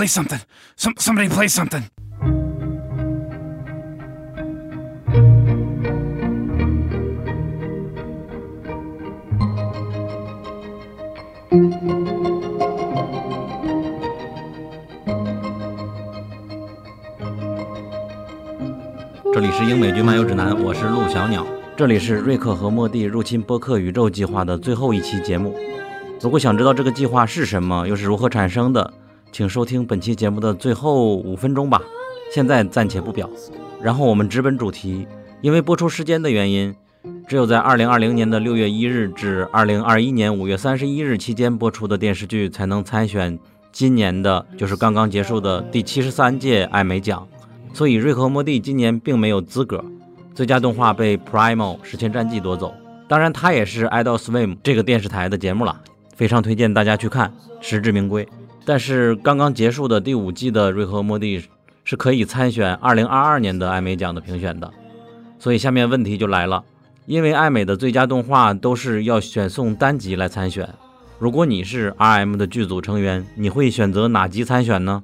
play something. Some somebody play something. 这里是英美剧漫游指南，我是陆小鸟。这里是瑞克和莫蒂入侵播客宇宙计划的最后一期节目。如果想知道这个计划是什么，又是如何产生的，请收听本期节目的最后五分钟吧。现在暂且不表。然后我们直奔主题。因为播出时间的原因，只有在2020年的6月1日至2021年5月31日期间播出的电视剧才能参选今年的，就是刚刚结束的第七十三届艾美奖。所以，瑞克和莫蒂今年并没有资格。最佳动画被《Primal 史前战记》夺走。当然，它也是 Adult Swim 这个电视台的节目了，非常推荐大家去看，实至名归。但是，刚刚结束的第五季的瑞和莫蒂是可以参选2022年的艾美奖的评选的。所以，下面问题就来了，因为艾美的最佳动画都是要选送单集来参选。如果你是 RM 的剧组成员，你会选择哪集参选呢？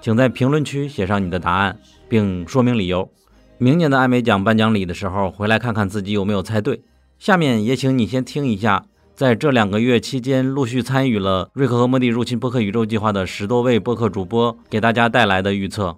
请在评论区写上你的答案，并说明理由。明年的艾美奖颁奖礼的时候，回来看看自己有没有猜对。下面也请你先听一下，在这两个月期间陆续参与了《瑞克和莫蒂入侵波克宇宙计划》的十多位播客主播给大家带来的预测。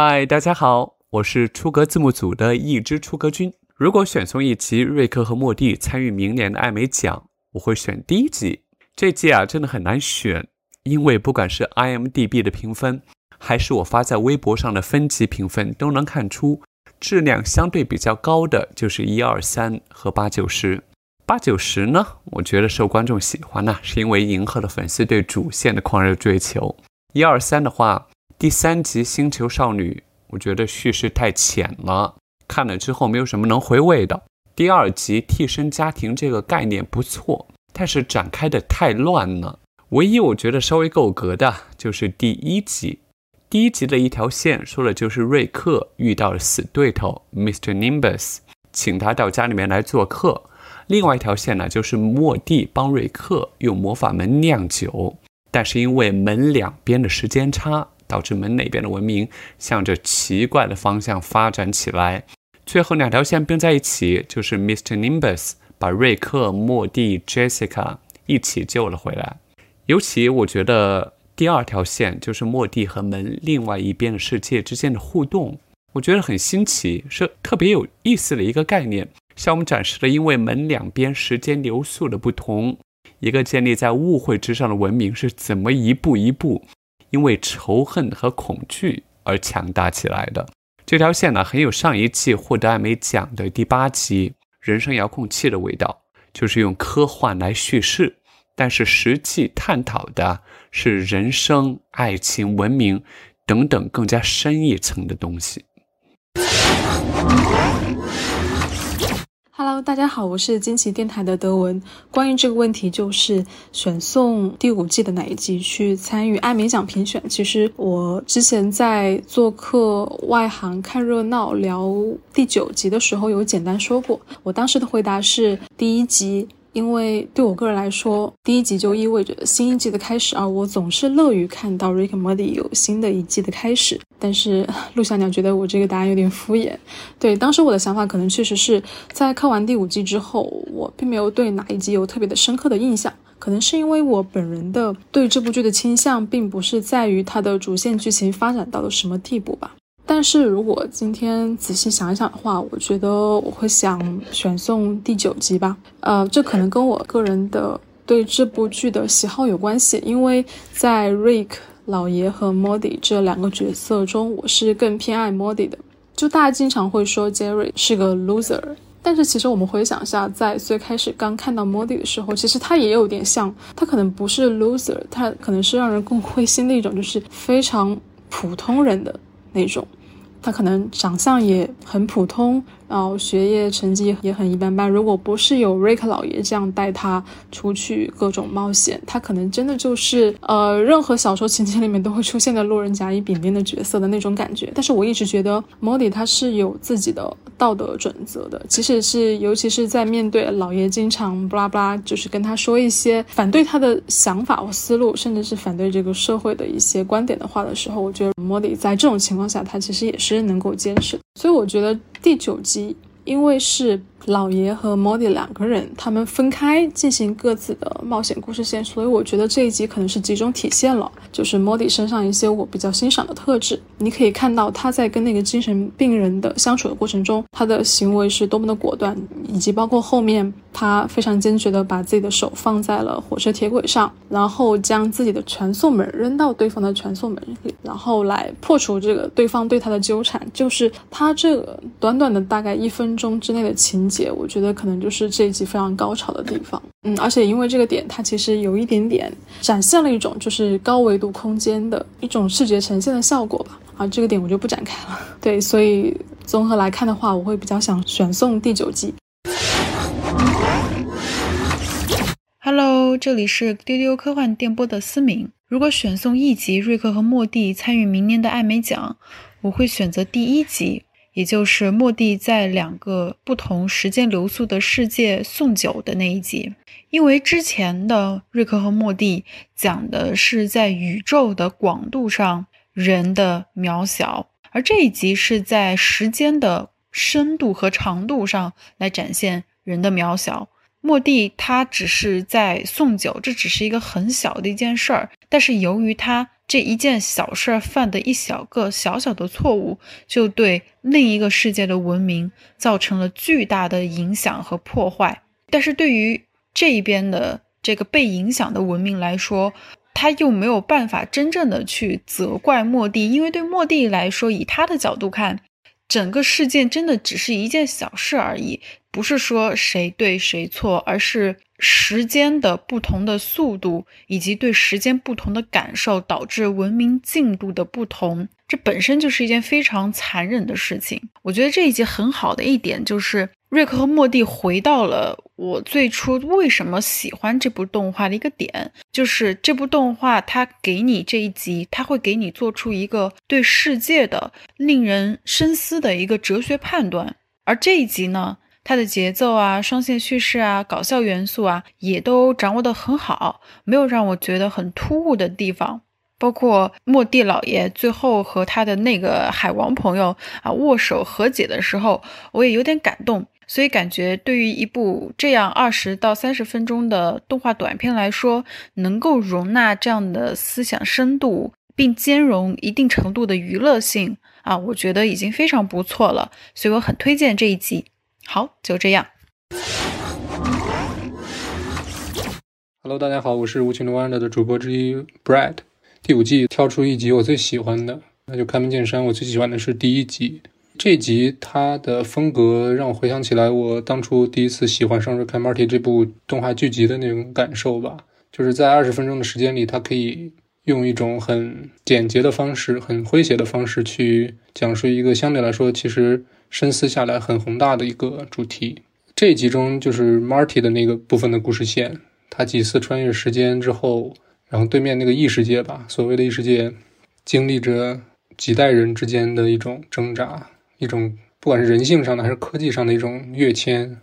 嗨，大家好，我是出格字幕组的一只出格君。如果选送一集《瑞克和莫蒂》参与明年的艾美奖，我会选第一集。这季啊，真的很难选，因为不管是 IMDB 的评分，还是我发在微博上的分级评分，都能看出质量相对比较高的就是一二三和八九十。八九十呢，我觉得受观众喜欢呢，是因为迎合了粉丝对主线的狂热追求。一二三的话。第三集《星球少女》，我觉得叙事太浅了，看了之后没有什么能回味的。第二集替身家庭这个概念不错，但是展开的太乱了。唯一我觉得稍微够格的就是第一集。第一集的一条线说的就是瑞克遇到了死对头 Mr. Nimbus，请他到家里面来做客。另外一条线呢，就是莫蒂帮瑞克用魔法门酿酒，但是因为门两边的时间差。导致门哪边的文明向着奇怪的方向发展起来，最后两条线并在一起，就是 Mr. Nimbus 把瑞克、莫蒂、Jessica 一起救了回来。尤其我觉得第二条线就是莫蒂和门另外一边的世界之间的互动，我觉得很新奇，是特别有意思的一个概念，向我们展示了因为门两边时间流速的不同，一个建立在误会之上的文明是怎么一步一步。因为仇恨和恐惧而强大起来的这条线呢，很有上一季获得艾美奖的第八集《人生遥控器》的味道，就是用科幻来叙事，但是实际探讨的是人生、爱情、文明等等更加深一层的东西。Hello，大家好，我是惊奇电台的德文。关于这个问题，就是选送第五季的哪一集去参与艾美奖评选？其实我之前在做客外行看热闹聊第九集的时候，有简单说过。我当时的回答是第一集。因为对我个人来说，第一集就意味着新一季的开始，而我总是乐于看到 Rick and Morty 有新的一季的开始。但是 陆小鸟觉得我这个答案有点敷衍。对，当时我的想法可能确实是在看完第五季之后，我并没有对哪一集有特别的深刻的印象，可能是因为我本人的对这部剧的倾向，并不是在于它的主线剧情发展到了什么地步吧。但是如果今天仔细想一想的话，我觉得我会想选送第九集吧。呃，这可能跟我个人的对这部剧的喜好有关系。因为在 Rick 老爷和 Modi 这两个角色中，我是更偏爱 Modi 的。就大家经常会说 Jerry 是个 loser。但是其实我们回想一下，在最开始刚看到 Modi 的时候，其实他也有点像，他可能不是 loser，他可能是让人更灰心的一种，就是非常普通人的那种。他可能长相也很普通，然后学业成绩也很一般般。如果不是有瑞克老爷这样带他出去各种冒险，他可能真的就是呃，任何小说情节里面都会出现的路人甲乙丙丁的角色的那种感觉。但是我一直觉得莫迪他是有自己的道德准则的，即使是尤其是在面对老爷经常布拉布拉，就是跟他说一些反对他的想法或思路，甚至是反对这个社会的一些观点的话的时候，我觉得莫迪在这种情况下，他其实也是。能够坚持，所以我觉得第九集，因为是。老爷和莫迪两个人，他们分开进行各自的冒险故事线，所以我觉得这一集可能是集中体现了，就是莫迪身上一些我比较欣赏的特质。你可以看到他在跟那个精神病人的相处的过程中，他的行为是多么的果断，以及包括后面他非常坚决的把自己的手放在了火车铁轨上，然后将自己的传送门扔到对方的传送门里，然后来破除这个对方对他的纠缠。就是他这短短的大概一分钟之内的情节。我觉得可能就是这一集非常高潮的地方，嗯，而且因为这个点，它其实有一点点展现了一种就是高维度空间的一种视觉呈现的效果吧，啊，这个点我就不展开了。对，所以综合来看的话，我会比较想选送第九集。Hello，这里是丢丢科幻电波的思明。如果选送一集瑞克和莫蒂参与明年的艾美奖，我会选择第一集。也就是莫蒂在两个不同时间流速的世界送酒的那一集，因为之前的瑞克和莫蒂讲的是在宇宙的广度上人的渺小，而这一集是在时间的深度和长度上来展现人的渺小。莫蒂他只是在送酒，这只是一个很小的一件事儿，但是由于他。这一件小事儿犯的一小个小小的错误，就对另一个世界的文明造成了巨大的影响和破坏。但是对于这一边的这个被影响的文明来说，他又没有办法真正的去责怪莫蒂，因为对莫蒂来说，以他的角度看，整个事件真的只是一件小事而已，不是说谁对谁错，而是。时间的不同的速度，以及对时间不同的感受，导致文明进度的不同，这本身就是一件非常残忍的事情。我觉得这一集很好的一点就是，瑞克和莫蒂回到了我最初为什么喜欢这部动画的一个点，就是这部动画它给你这一集，它会给你做出一个对世界的令人深思的一个哲学判断，而这一集呢？它的节奏啊、双线叙事啊、搞笑元素啊，也都掌握得很好，没有让我觉得很突兀的地方。包括莫蒂老爷最后和他的那个海王朋友啊握手和解的时候，我也有点感动。所以感觉对于一部这样二十到三十分钟的动画短片来说，能够容纳这样的思想深度，并兼容一定程度的娱乐性啊，我觉得已经非常不错了。所以我很推荐这一集。好，就这样。Hello，大家好，我是无情的 Wonder 的主播之一 Brad。第五季挑出一集我最喜欢的，那就开门见山，我最喜欢的是第一集。这集它的风格让我回想起来我当初第一次喜欢上《Rick and Morty》这部动画剧集的那种感受吧。就是在二十分钟的时间里，它可以用一种很简洁的方式、很诙谐的方式去讲述一个相对来说其实。深思下来很宏大的一个主题。这集中就是 Marty 的那个部分的故事线，他几次穿越时间之后，然后对面那个异世界吧，所谓的异世界，经历着几代人之间的一种挣扎，一种不管是人性上的还是科技上的一种跃迁，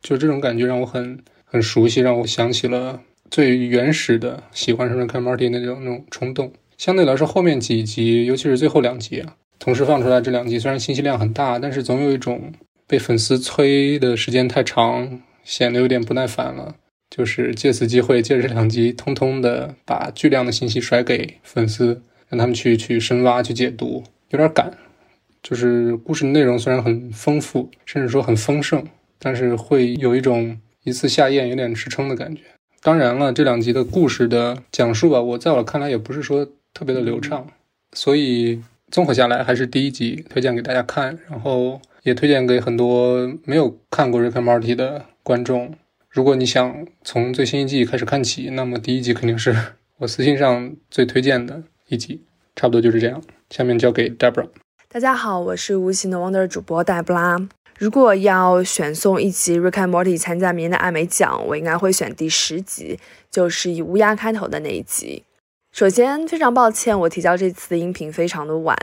就这种感觉让我很很熟悉，让我想起了最原始的喜欢上看 Marty 那种那种冲动。相对来说，后面几集，尤其是最后两集啊。同时放出来这两集，虽然信息量很大，但是总有一种被粉丝催的时间太长，显得有点不耐烦了。就是借此机会，借着这两集，通通的把巨量的信息甩给粉丝，让他们去去深挖、去解读，有点赶。就是故事内容虽然很丰富，甚至说很丰盛，但是会有一种一次下咽有点吃撑的感觉。当然了，这两集的故事的讲述吧，我在我看来也不是说特别的流畅，所以。综合下来，还是第一集推荐给大家看。然后也推荐给很多没有看过《Rick and Morty》的观众。如果你想从最新一季开始看起，那么第一集肯定是我私信上最推荐的一集。差不多就是这样。下面交给 Debra。大家好，我是无形的 Wonder 主播黛布拉。如果要选送一集《Rick and Morty》参加明年的艾美奖，我应该会选第十集，就是以乌鸦开头的那一集。首先，非常抱歉，我提交这次的音频非常的晚。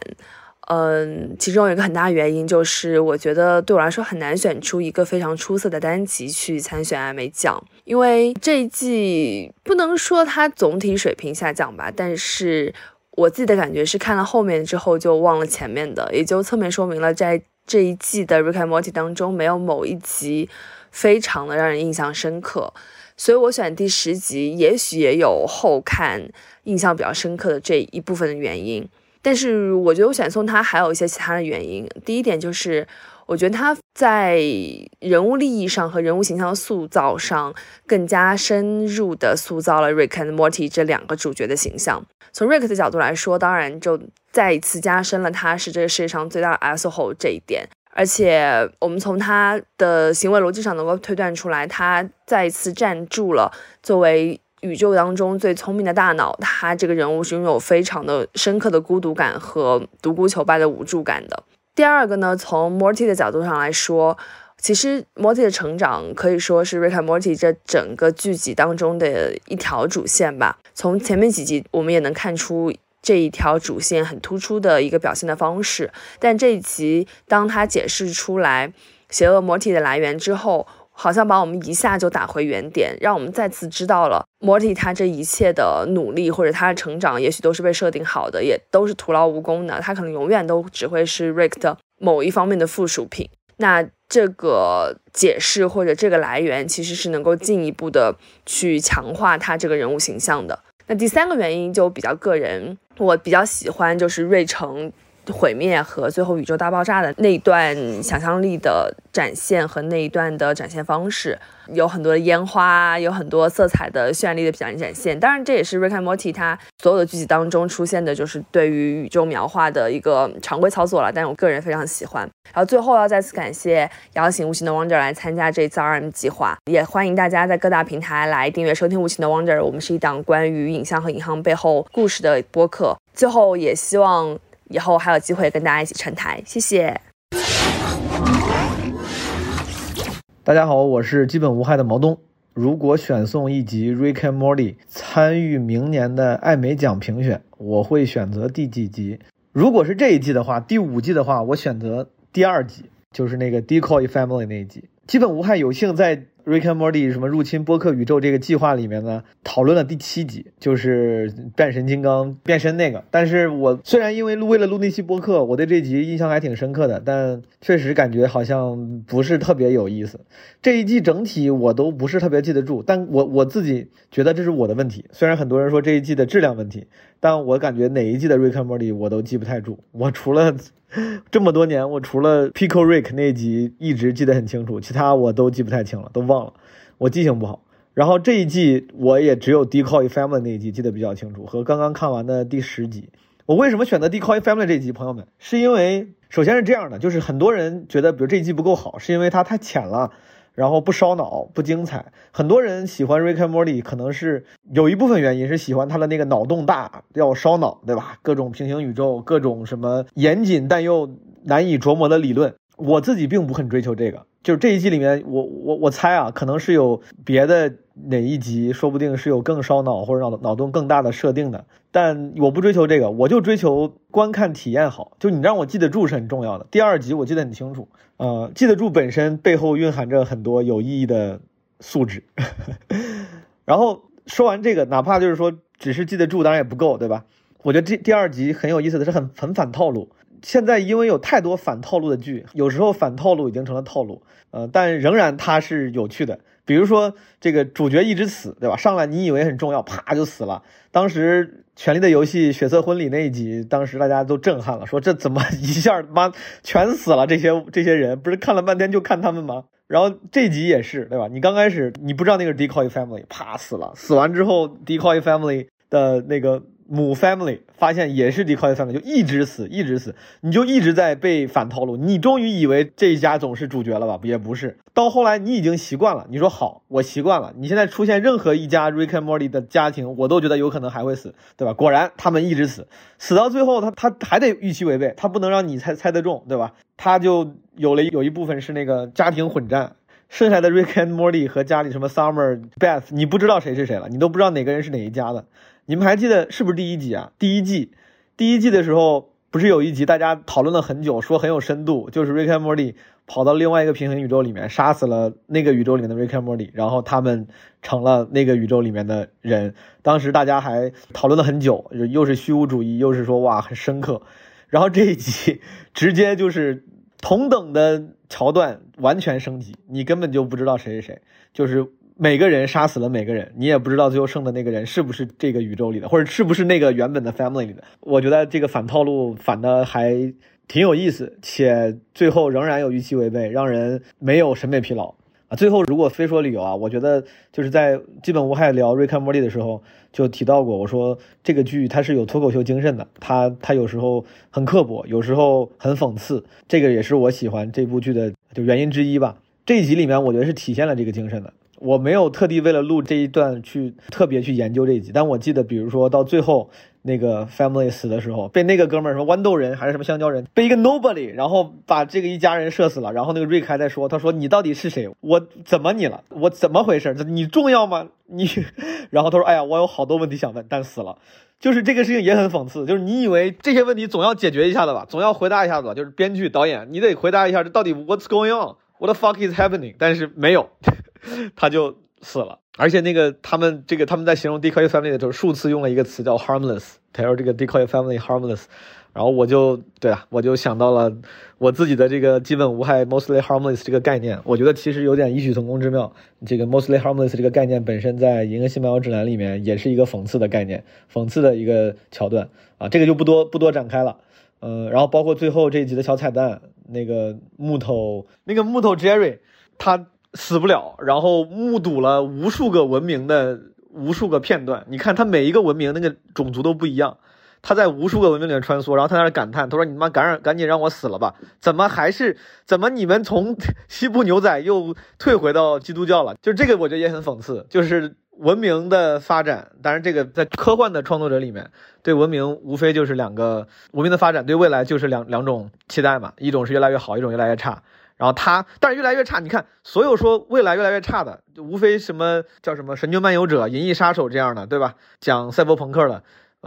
嗯，其中有一个很大原因就是，我觉得对我来说很难选出一个非常出色的单集去参选艾美奖，因为这一季不能说它总体水平下降吧，但是我自己的感觉是看了后面之后就忘了前面的，也就侧面说明了在。这一季的《Rick and Morty》当中，没有某一集非常的让人印象深刻，所以我选第十集，也许也有后看印象比较深刻的这一部分的原因。但是我觉得我选送它还有一些其他的原因。第一点就是，我觉得他在人物利益上和人物形象塑造上更加深入的塑造了 Rick and Morty 这两个主角的形象。从 Rick 的角度来说，当然就再一次加深了他是这个世界上最大的 asshole 这一点。而且我们从他的行为逻辑上能够推断出来，他再一次站住了作为宇宙当中最聪明的大脑。他这个人物是拥有非常的深刻的孤独感和独孤求败的无助感的。第二个呢，从 Morty 的角度上来说。其实，Morty 的成长可以说是《Rick and Morty》这整个剧集当中的一条主线吧。从前面几集，我们也能看出这一条主线很突出的一个表现的方式。但这一集，当他解释出来邪恶 Morty 的来源之后，好像把我们一下就打回原点，让我们再次知道了 Morty 他这一切的努力或者他的成长，也许都是被设定好的，也都是徒劳无功的。他可能永远都只会是 Rick 的某一方面的附属品。那这个解释或者这个来源，其实是能够进一步的去强化他这个人物形象的。那第三个原因就比较个人，我比较喜欢就是瑞城。毁灭和最后宇宙大爆炸的那一段想象力的展现和那一段的展现方式，有很多的烟花，有很多色彩的绚丽的表现展现。当然，这也是 Rick and Morty 它所有的剧集当中出现的，就是对于宇宙描画的一个常规操作了。但我个人非常喜欢。然后最后要再次感谢邀请无情的 Wonder 来参加这次 RM 计划，也欢迎大家在各大平台来订阅收听无情的 Wonder。我们是一档关于影像和银行背后故事的播客。最后也希望。以后还有机会跟大家一起串台，谢谢。大家好，我是基本无害的毛东。如果选送一集《Rick and Morty》参与明年的艾美奖评选，我会选择第几集？如果是这一季的话，第五季的话，我选择第二集，就是那个 Decoy Family 那一集。基本无害有幸在。Rick and Morty 什么入侵播客宇宙这个计划里面呢，讨论了第七集，就是变神金刚变身那个。但是我虽然因为录为了录那期播客，我对这集印象还挺深刻的，但确实感觉好像不是特别有意思。这一季整体我都不是特别记得住，但我我自己觉得这是我的问题。虽然很多人说这一季的质量问题，但我感觉哪一季的 Rick and Morty 我都记不太住。我除了 这么多年，我除了 Pico Rick 那集一直记得很清楚，其他我都记不太清了，都忘了。我记性不好。然后这一季我也只有 Decoy Family 那一集记得比较清楚，和刚刚看完的第十集。我为什么选择 Decoy Family 这一集？朋友们，是因为首先是这样的，就是很多人觉得，比如这一季不够好，是因为它太浅了。然后不烧脑，不精彩。很多人喜欢 Rick and Morty，可能是有一部分原因是喜欢他的那个脑洞大，要烧脑，对吧？各种平行宇宙，各种什么严谨但又难以琢磨的理论。我自己并不很追求这个。就这一季里面，我我我猜啊，可能是有别的哪一集，说不定是有更烧脑或者脑脑洞更大的设定的。但我不追求这个，我就追求观看体验好。就你让我记得住是很重要的。第二集我记得很清楚，呃，记得住本身背后蕴含着很多有意义的素质。然后说完这个，哪怕就是说只是记得住，当然也不够，对吧？我觉得这第二集很有意思的是很很反套路。现在因为有太多反套路的剧，有时候反套路已经成了套路，呃，但仍然它是有趣的。比如说这个主角一直死，对吧？上来你以为很重要，啪就死了。当时《权力的游戏》血色婚礼那一集，当时大家都震撼了，说这怎么一下妈全死了？这些这些人不是看了半天就看他们吗？然后这集也是，对吧？你刚开始你不知道那个 Decoy Family，啪死了，死完之后 Decoy Family 的那个。母 family 发现也是 decoy family，就一直死，一直死，你就一直在被反套路。你终于以为这一家总是主角了吧？也不是，到后来你已经习惯了。你说好，我习惯了。你现在出现任何一家 Rick and Morty 的家庭，我都觉得有可能还会死，对吧？果然他们一直死，死到最后他他还得预期违背，他不能让你猜猜得中，对吧？他就有了有一部分是那个家庭混战，剩下的 Rick and Morty 和家里什么 Summer Beth，你不知道谁是谁了，你都不知道哪个人是哪一家的。你们还记得是不是第一集啊？第一季，第一季的时候不是有一集大家讨论了很久，说很有深度，就是 Rick 和 Morty 跑到另外一个平行宇宙里面，杀死了那个宇宙里面的 Rick 和 Morty，然后他们成了那个宇宙里面的人。当时大家还讨论了很久，又是虚无主义，又是说哇很深刻。然后这一集直接就是同等的桥段完全升级，你根本就不知道谁是谁，就是。每个人杀死了每个人，你也不知道最后剩的那个人是不是这个宇宙里的，或者是不是那个原本的 family 里的。我觉得这个反套路反的还挺有意思，且最后仍然有预期违背，让人没有审美疲劳啊。最后如果非说理由啊，我觉得就是在基本无害聊瑞克莫蒂的时候就提到过，我说这个剧它是有脱口秀精神的，它它有时候很刻薄，有时候很讽刺，这个也是我喜欢这部剧的就原因之一吧。这一集里面我觉得是体现了这个精神的。我没有特地为了录这一段去特别去研究这一集，但我记得，比如说到最后那个 family 死的时候，被那个哥们儿什么豌豆人还是什么香蕉人，被一个 nobody，然后把这个一家人射死了。然后那个瑞克还在说，他说你到底是谁？我怎么你了？我怎么回事？你重要吗？你？然后他说，哎呀，我有好多问题想问，但死了。就是这个事情也很讽刺，就是你以为这些问题总要解决一下的吧，总要回答一下子吧，就是编剧导演你得回答一下，这到底 what's going on？What the fuck is happening？但是没有。他就死了，而且那个他们这个他们在形容 decoy family 的时候，数次用了一个词叫 harmless。他说这个 decoy family harmless，然后我就对啊，我就想到了我自己的这个基本无害 mostly harmless 这个概念。我觉得其实有点异曲同工之妙。这个 mostly harmless 这个概念本身在《银河系漫游指南》里面也是一个讽刺的概念，讽刺的一个桥段啊。这个就不多不多展开了。呃，然后包括最后这一集的小彩蛋，那个木头那个木头 Jerry，他。死不了，然后目睹了无数个文明的无数个片段。你看他每一个文明那个种族都不一样，他在无数个文明里面穿梭，然后他在那感叹，他说：“你妈赶上赶紧让我死了吧？怎么还是 怎么你们从西部牛仔又退回到基督教了？就这个我觉得也很讽刺，就是文明的发展。当然，这个在科幻的创作者里面，对文明无非就是两个文明的发展，对未来就是两两种期待嘛，一种是越来越好，一种越来越差。”然后他，但是越来越差。你看，所有说未来越来越差的，就无非什么叫什么《神经漫游者》《银翼杀手》这样的，对吧？讲赛博朋克的，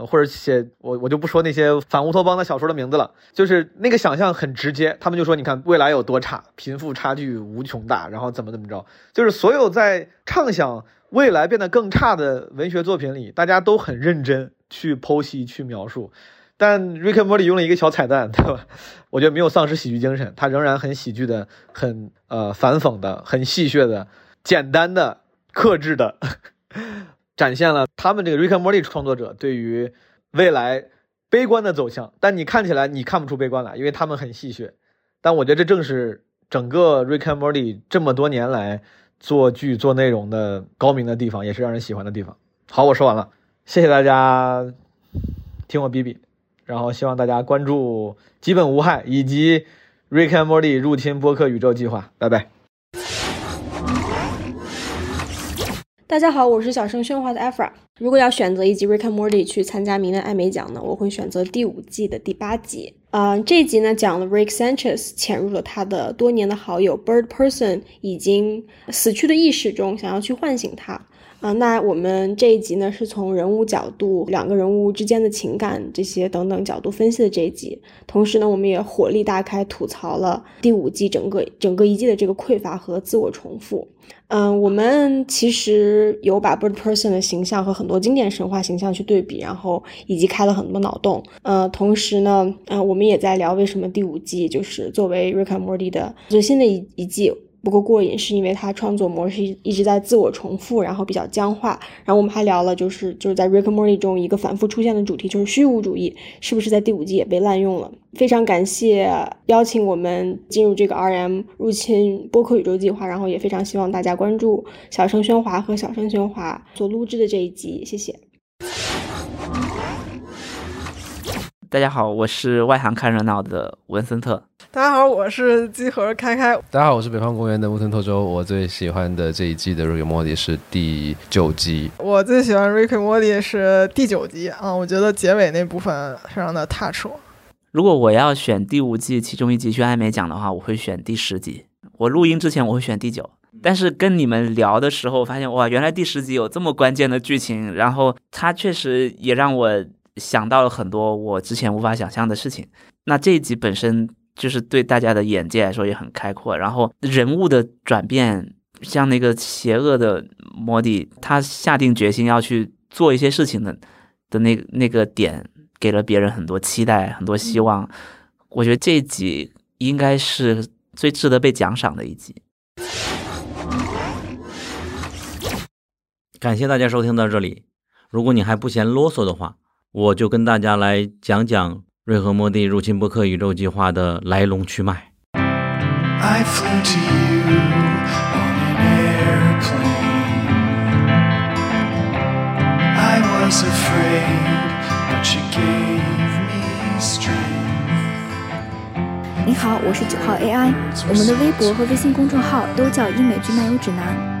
或者写我我就不说那些反乌托邦的小说的名字了。就是那个想象很直接，他们就说，你看未来有多差，贫富差距无穷大，然后怎么怎么着。就是所有在畅想未来变得更差的文学作品里，大家都很认真去剖析、去描述。但 Rick and Morty 用了一个小彩蛋，对吧？我觉得没有丧失喜剧精神，它仍然很喜剧的、很呃反讽的、很戏谑的、简单的、克制的，展现了他们这个 Rick and Morty 创作者对于未来悲观的走向。但你看起来你看不出悲观来，因为他们很戏谑。但我觉得这正是整个 Rick and Morty 这么多年来做剧做内容的高明的地方，也是让人喜欢的地方。好，我说完了，谢谢大家听我逼逼。然后希望大家关注基本无害以及 Rick and Morty 入侵播客宇宙计划，拜拜。大家好，我是小声喧哗的 Afra。如果要选择一集 Rick and Morty 去参加明年艾美奖呢，我会选择第五季的第八集。嗯，这一集呢讲了 Rick Sanchez 潜入了他的多年的好友 Bird Person 已经死去的意识中，想要去唤醒他。啊，那我们这一集呢，是从人物角度、两个人物之间的情感这些等等角度分析的这一集。同时呢，我们也火力大开，吐槽了第五季整个整个一季的这个匮乏和自我重复。嗯，我们其实有把 Bird Person 的形象和很多经典神话形象去对比，然后以及开了很多脑洞。呃，同时呢，呃，我们也在聊为什么第五季就是作为 ricky Morty 的最新的一一季。不够过瘾，是因为它创作模式一直在自我重复，然后比较僵化。然后我们还聊了，就是就是在 Rick Moody 中一个反复出现的主题，就是虚无主义，是不是在第五季也被滥用了？非常感谢邀请我们进入这个 RM 入侵播客宇宙计划，然后也非常希望大家关注小声喧哗和小声喧哗所录制的这一集，谢谢。大家好，我是外行看热闹的文森特。大家好，我是机核开开。大家好，我是北方公园的木村拓周。我最喜欢的这一季的《Rick and Morty》是第九集。我最喜欢《Rick and Morty》是第九集啊，我觉得结尾那部分非常的 touch 我。如果我要选第五季其中一集去艾美奖的话，我会选第十集。我录音之前我会选第九，但是跟你们聊的时候发现，哇，原来第十集有这么关键的剧情，然后它确实也让我想到了很多我之前无法想象的事情。那这一集本身。就是对大家的眼界来说也很开阔，然后人物的转变，像那个邪恶的摩迪，他下定决心要去做一些事情的的那那个点，给了别人很多期待，很多希望。我觉得这一集应该是最值得被奖赏的一集。感谢大家收听到这里，如果你还不嫌啰嗦的话，我就跟大家来讲讲。瑞和莫蒂入侵波克宇宙计划的来龙去脉。你好，我是九号 AI。我们的微博和微信公众号都叫英美剧漫游指南。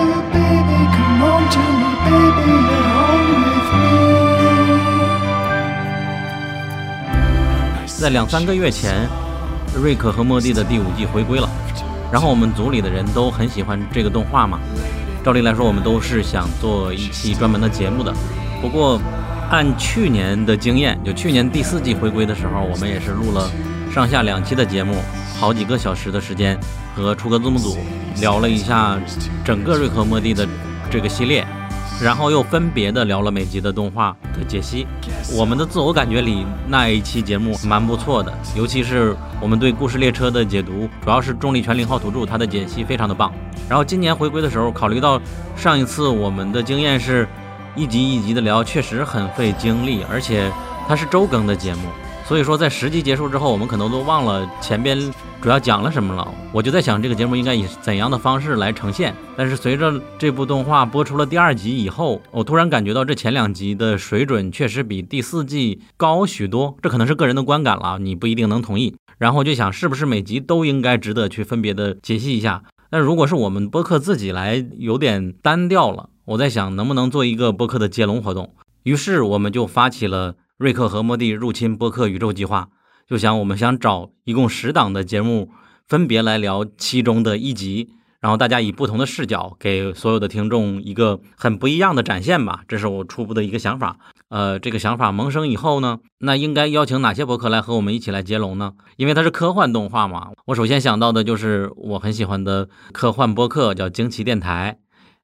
在两三个月前，瑞克和莫蒂的第五季回归了，然后我们组里的人都很喜欢这个动画嘛。照理来说，我们都是想做一期专门的节目的。不过，按去年的经验，就去年第四季回归的时候，我们也是录了上下两期的节目，好几个小时的时间，和出格字幕组聊了一下整个瑞克和莫蒂的这个系列。然后又分别的聊了每集的动画的解析，我们的自我感觉里那一期节目蛮不错的，尤其是我们对故事列车的解读，主要是重力全零号土著，他的解析非常的棒。然后今年回归的时候，考虑到上一次我们的经验是一集一集的聊，确实很费精力，而且它是周更的节目。所以说，在十集结束之后，我们可能都忘了前边主要讲了什么了。我就在想，这个节目应该以怎样的方式来呈现。但是随着这部动画播出了第二集以后，我突然感觉到这前两集的水准确实比第四季高许多。这可能是个人的观感了，你不一定能同意。然后我就想，是不是每集都应该值得去分别的解析一下？但如果是我们播客自己来，有点单调了。我在想，能不能做一个播客的接龙活动？于是我们就发起了。瑞克和莫蒂入侵波克宇宙计划，就想我们想找一共十档的节目，分别来聊其中的一集，然后大家以不同的视角给所有的听众一个很不一样的展现吧。这是我初步的一个想法。呃，这个想法萌生以后呢，那应该邀请哪些博客来和我们一起来接龙呢？因为它是科幻动画嘛，我首先想到的就是我很喜欢的科幻播客，叫惊奇电台。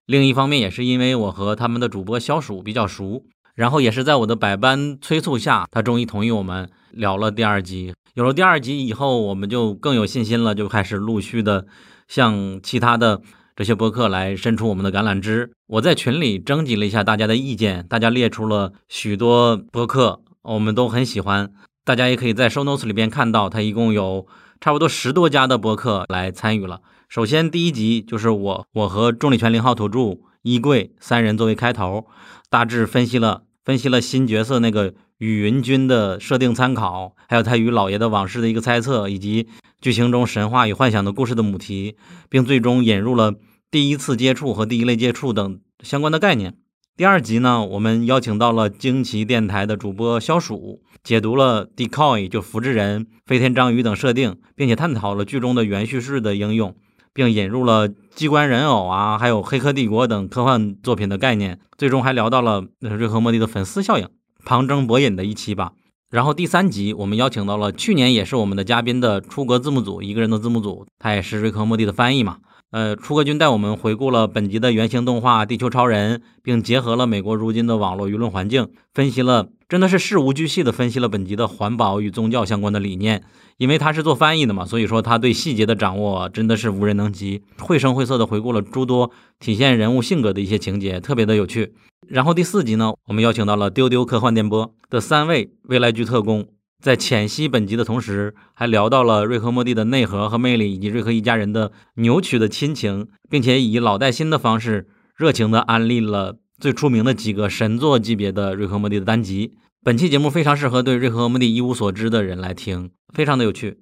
另一方面，也是因为我和他们的主播小鼠比较熟。然后也是在我的百般催促下，他终于同意我们聊了第二集。有了第二集以后，我们就更有信心了，就开始陆续的向其他的这些播客来伸出我们的橄榄枝。我在群里征集了一下大家的意见，大家列出了许多播客，我们都很喜欢。大家也可以在 show notes 里边看到，它一共有差不多十多家的播客来参与了。首先第一集就是我，我和重力拳零号土著衣柜三人作为开头，大致分析了。分析了新角色那个雨云君的设定参考，还有他与老爷的往事的一个猜测，以及剧情中神话与幻想的故事的母题，并最终引入了第一次接触和第一类接触等相关的概念。第二集呢，我们邀请到了惊奇电台的主播消暑，解读了 decoy 就复制人、飞天章鱼等设定，并且探讨了剧中的原叙事的应用。并引入了机关人偶啊，还有《黑客帝国》等科幻作品的概念，最终还聊到了瑞克莫蒂的粉丝效应，旁征博引的一期吧。然后第三集，我们邀请到了去年也是我们的嘉宾的出格字幕组一个人的字幕组，他也是瑞克莫蒂的翻译嘛。呃，出格君带我们回顾了本集的原型动画《地球超人》，并结合了美国如今的网络舆论环境，分析了，真的是事无巨细的分析了本集的环保与宗教相关的理念。因为他是做翻译的嘛，所以说他对细节的掌握真的是无人能及，绘声绘色的回顾了诸多体现人物性格的一些情节，特别的有趣。然后第四集呢，我们邀请到了丢丢科幻电波的三位未来局特工。在浅析本集的同时，还聊到了瑞克莫蒂的内核和魅力，以及瑞克一家人的扭曲的亲情，并且以老带新的方式，热情地安利了最出名的几个神作级别的瑞克莫蒂的单集。本期节目非常适合对瑞克莫蒂一无所知的人来听，非常的有趣。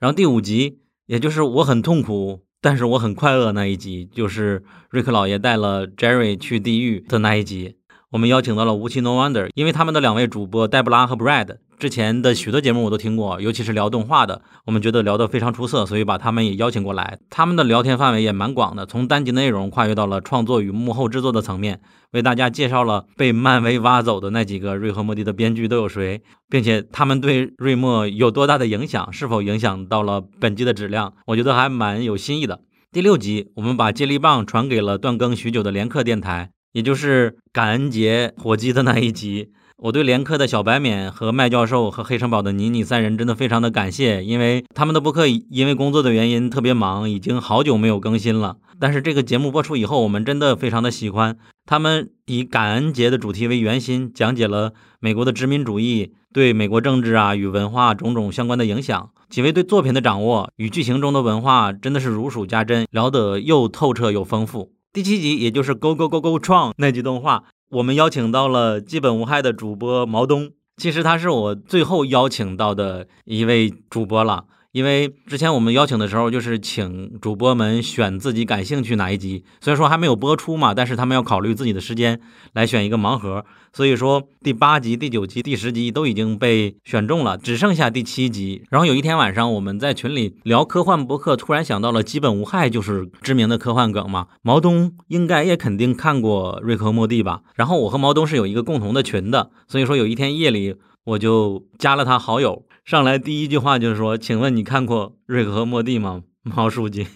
然后第五集，也就是我很痛苦，但是我很快乐那一集，就是瑞克老爷带了 Jerry 去地狱的那一集。我们邀请到了无奇 No Wonder，因为他们的两位主播黛布拉和 Brad 之前的许多节目我都听过，尤其是聊动画的，我们觉得聊得非常出色，所以把他们也邀请过来。他们的聊天范围也蛮广的，从单集内容跨越到了创作与幕后制作的层面，为大家介绍了被漫威挖走的那几个瑞和莫蒂的编剧都有谁，并且他们对瑞莫有多大的影响，是否影响到了本集的质量，我觉得还蛮有新意的。第六集，我们把接力棒传给了断更许久的连客电台。也就是感恩节火鸡的那一集，我对连科的小白免和麦教授和黑城堡的妮妮三人真的非常的感谢，因为他们的播客因为工作的原因特别忙，已经好久没有更新了。但是这个节目播出以后，我们真的非常的喜欢。他们以感恩节的主题为圆心，讲解了美国的殖民主义对美国政治啊与文化种种相关的影响。几位对作品的掌握与剧情中的文化真的是如数家珍，聊得又透彻又丰富。第七集，也就是《Go Go Go Go 创》那集动画，我们邀请到了基本无害的主播毛东。其实他是我最后邀请到的一位主播了，因为之前我们邀请的时候，就是请主播们选自己感兴趣哪一集。虽然说还没有播出嘛，但是他们要考虑自己的时间来选一个盲盒。所以说，第八集、第九集、第十集都已经被选中了，只剩下第七集。然后有一天晚上，我们在群里聊科幻博客，突然想到了“基本无害”就是知名的科幻梗嘛。毛东应该也肯定看过《瑞克和莫蒂》吧？然后我和毛东是有一个共同的群的，所以说有一天夜里我就加了他好友，上来第一句话就是说：“请问你看过《瑞克和莫蒂》吗，毛书记？”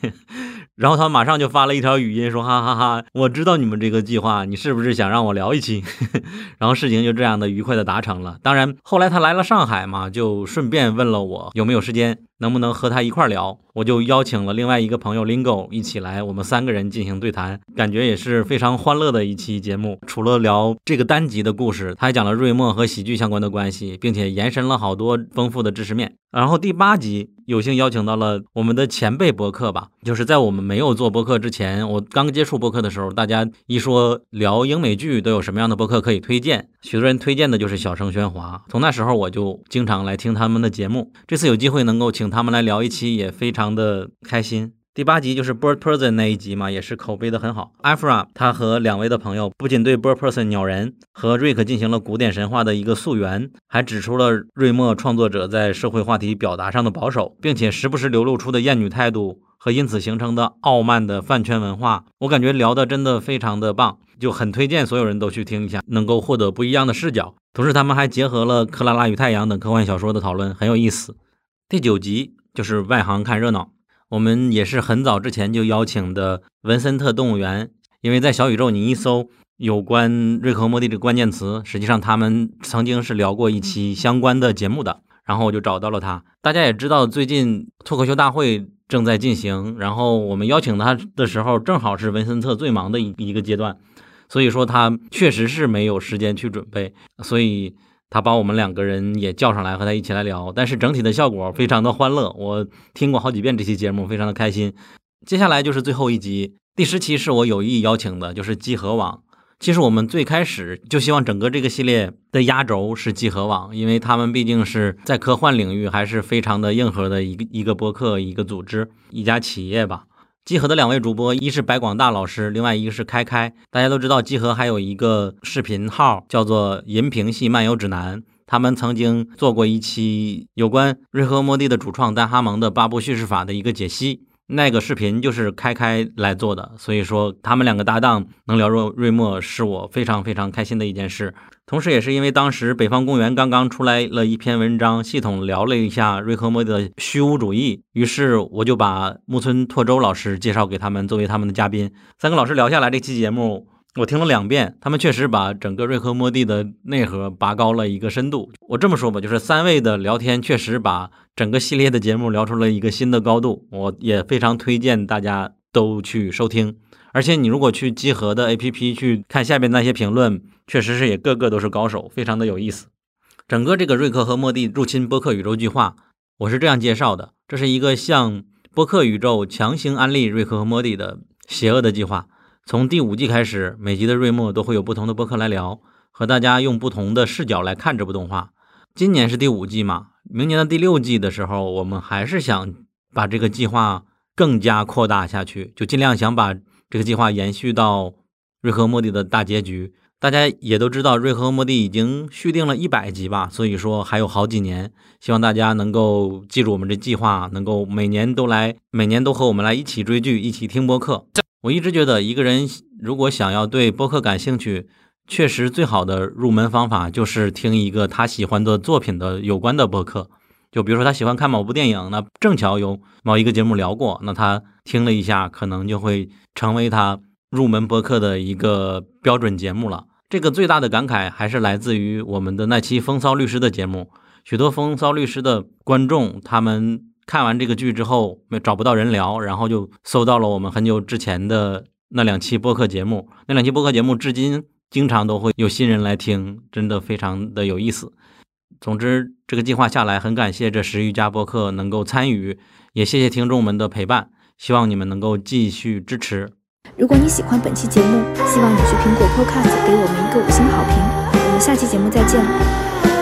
然后他马上就发了一条语音说：“哈哈哈，我知道你们这个计划，你是不是想让我聊一期？” 然后事情就这样的愉快的达成了。当然，后来他来了上海嘛，就顺便问了我有没有时间。能不能和他一块聊？我就邀请了另外一个朋友 Lingo 一起来，我们三个人进行对谈，感觉也是非常欢乐的一期节目。除了聊这个单集的故事，他还讲了瑞莫和喜剧相关的关系，并且延伸了好多丰富的知识面。然后第八集有幸邀请到了我们的前辈博客吧，就是在我们没有做博客之前，我刚接触博客的时候，大家一说聊英美剧都有什么样的博客可以推荐，许多人推荐的就是小声喧哗。从那时候我就经常来听他们的节目，这次有机会能够请。他们来聊一期也非常的开心。第八集就是 Bird Person 那一集嘛，也是口碑的很好。Afra 他和两位的朋友不仅对 Bird Person 鸟人和瑞克进行了古典神话的一个溯源，还指出了瑞莫创作者在社会话题表达上的保守，并且时不时流露出的厌女态度和因此形成的傲慢的饭圈文化。我感觉聊的真的非常的棒，就很推荐所有人都去听一下，能够获得不一样的视角。同时他们还结合了《克拉拉与太阳》等科幻小说的讨论，很有意思。第九集就是外行看热闹，我们也是很早之前就邀请的文森特动物园，因为在小宇宙你一搜有关瑞克和莫蒂这个关键词，实际上他们曾经是聊过一期相关的节目的，然后我就找到了他。大家也知道，最近脱口秀大会正在进行，然后我们邀请他的时候，正好是文森特最忙的一一个阶段，所以说他确实是没有时间去准备，所以。他把我们两个人也叫上来和他一起来聊，但是整体的效果非常的欢乐。我听过好几遍这期节目，非常的开心。接下来就是最后一集，第十期是我有意邀请的，就是集合网。其实我们最开始就希望整个这个系列的压轴是集合网，因为他们毕竟是在科幻领域还是非常的硬核的一个一个播客、一个组织、一家企业吧。集合的两位主播，一是白广大老师，另外一个是开开。大家都知道，集合还有一个视频号叫做《银屏系漫游指南》，他们曾经做过一期有关瑞和莫蒂的主创丹哈蒙的八部叙事法的一个解析。那个视频就是开开来做的，所以说他们两个搭档能聊若瑞墨是我非常非常开心的一件事。同时，也是因为当时北方公园刚刚出来了一篇文章，系统聊了一下瑞克莫的虚无主义，于是我就把木村拓周老师介绍给他们作为他们的嘉宾。三个老师聊下来，这期节目我听了两遍，他们确实把整个瑞克和莫蒂的内核拔高了一个深度。我这么说吧，就是三位的聊天确实把整个系列的节目聊出了一个新的高度。我也非常推荐大家都去收听。而且你如果去集合的 APP 去看下边那些评论，确实是也个个都是高手，非常的有意思。整个这个瑞克和莫蒂入侵播客宇宙计划，我是这样介绍的：这是一个向播客宇宙强行安利瑞克和莫蒂的邪恶的计划。从第五季开始，每集的瑞莫都会有不同的播客来聊，和大家用不同的视角来看这部动画。今年是第五季嘛，明年的第六季的时候，我们还是想把这个计划更加扩大下去，就尽量想把。这个计划延续到瑞和莫蒂的大结局，大家也都知道，瑞和莫蒂已经续订了一百集吧，所以说还有好几年，希望大家能够记住我们这计划，能够每年都来，每年都和我们来一起追剧，一起听播客。我一直觉得，一个人如果想要对播客感兴趣，确实最好的入门方法就是听一个他喜欢的作品的有关的播客。就比如说他喜欢看某部电影，那正巧有某一个节目聊过，那他听了一下，可能就会成为他入门播客的一个标准节目了。这个最大的感慨还是来自于我们的那期风骚律师的节目，许多风骚律师的观众，他们看完这个剧之后没找不到人聊，然后就搜到了我们很久之前的那两期播客节目，那两期播客节目至今经常都会有新人来听，真的非常的有意思。总之，这个计划下来，很感谢这十余家播客能够参与，也谢谢听众们的陪伴。希望你们能够继续支持。如果你喜欢本期节目，希望你去苹果 Podcast 给我们一个五星好评。我们下期节目再见。